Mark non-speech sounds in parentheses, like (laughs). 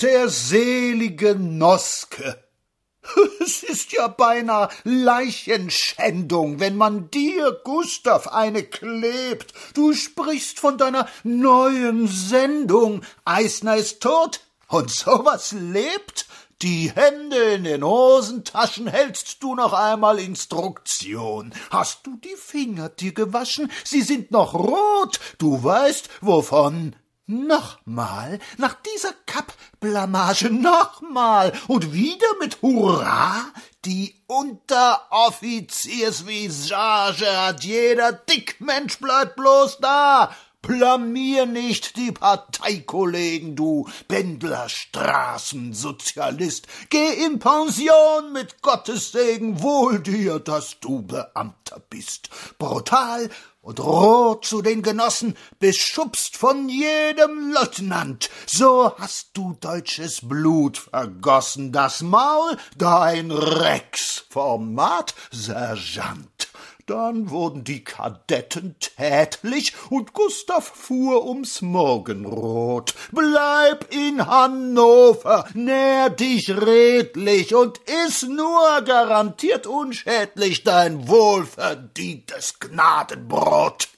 der selige Noske. (laughs) Es ist ja beinahe Leichenschändung, wenn man dir, Gustav, eine klebt. Du sprichst von deiner neuen Sendung. Eisner ist tot und sowas lebt. Die Hände in den Hosentaschen hältst du noch einmal Instruktion. Hast du die Finger dir gewaschen? Sie sind noch rot. Du weißt, wovon Nochmal, nach dieser Kappblamage, nochmal und wieder mit Hurra? Die Unteroffiziersvisage hat jeder Dickmensch bleibt bloß da. Blamier nicht die Parteikollegen, du Bändler Straßensozialist. Geh in Pension mit Gottes Segen, wohl dir, dass du Beamter bist. Brutal und rot zu den Genossen, beschubst von jedem Leutnant. So hast du deutsches Blut vergossen, das Maul dein Rex, Format Sergeant. Dann wurden die Kadetten tätlich und Gustav fuhr ums Morgenrot. Bleib in Hannover, nähr dich redlich und iss nur garantiert unschädlich dein wohlverdientes Gnadenbrot.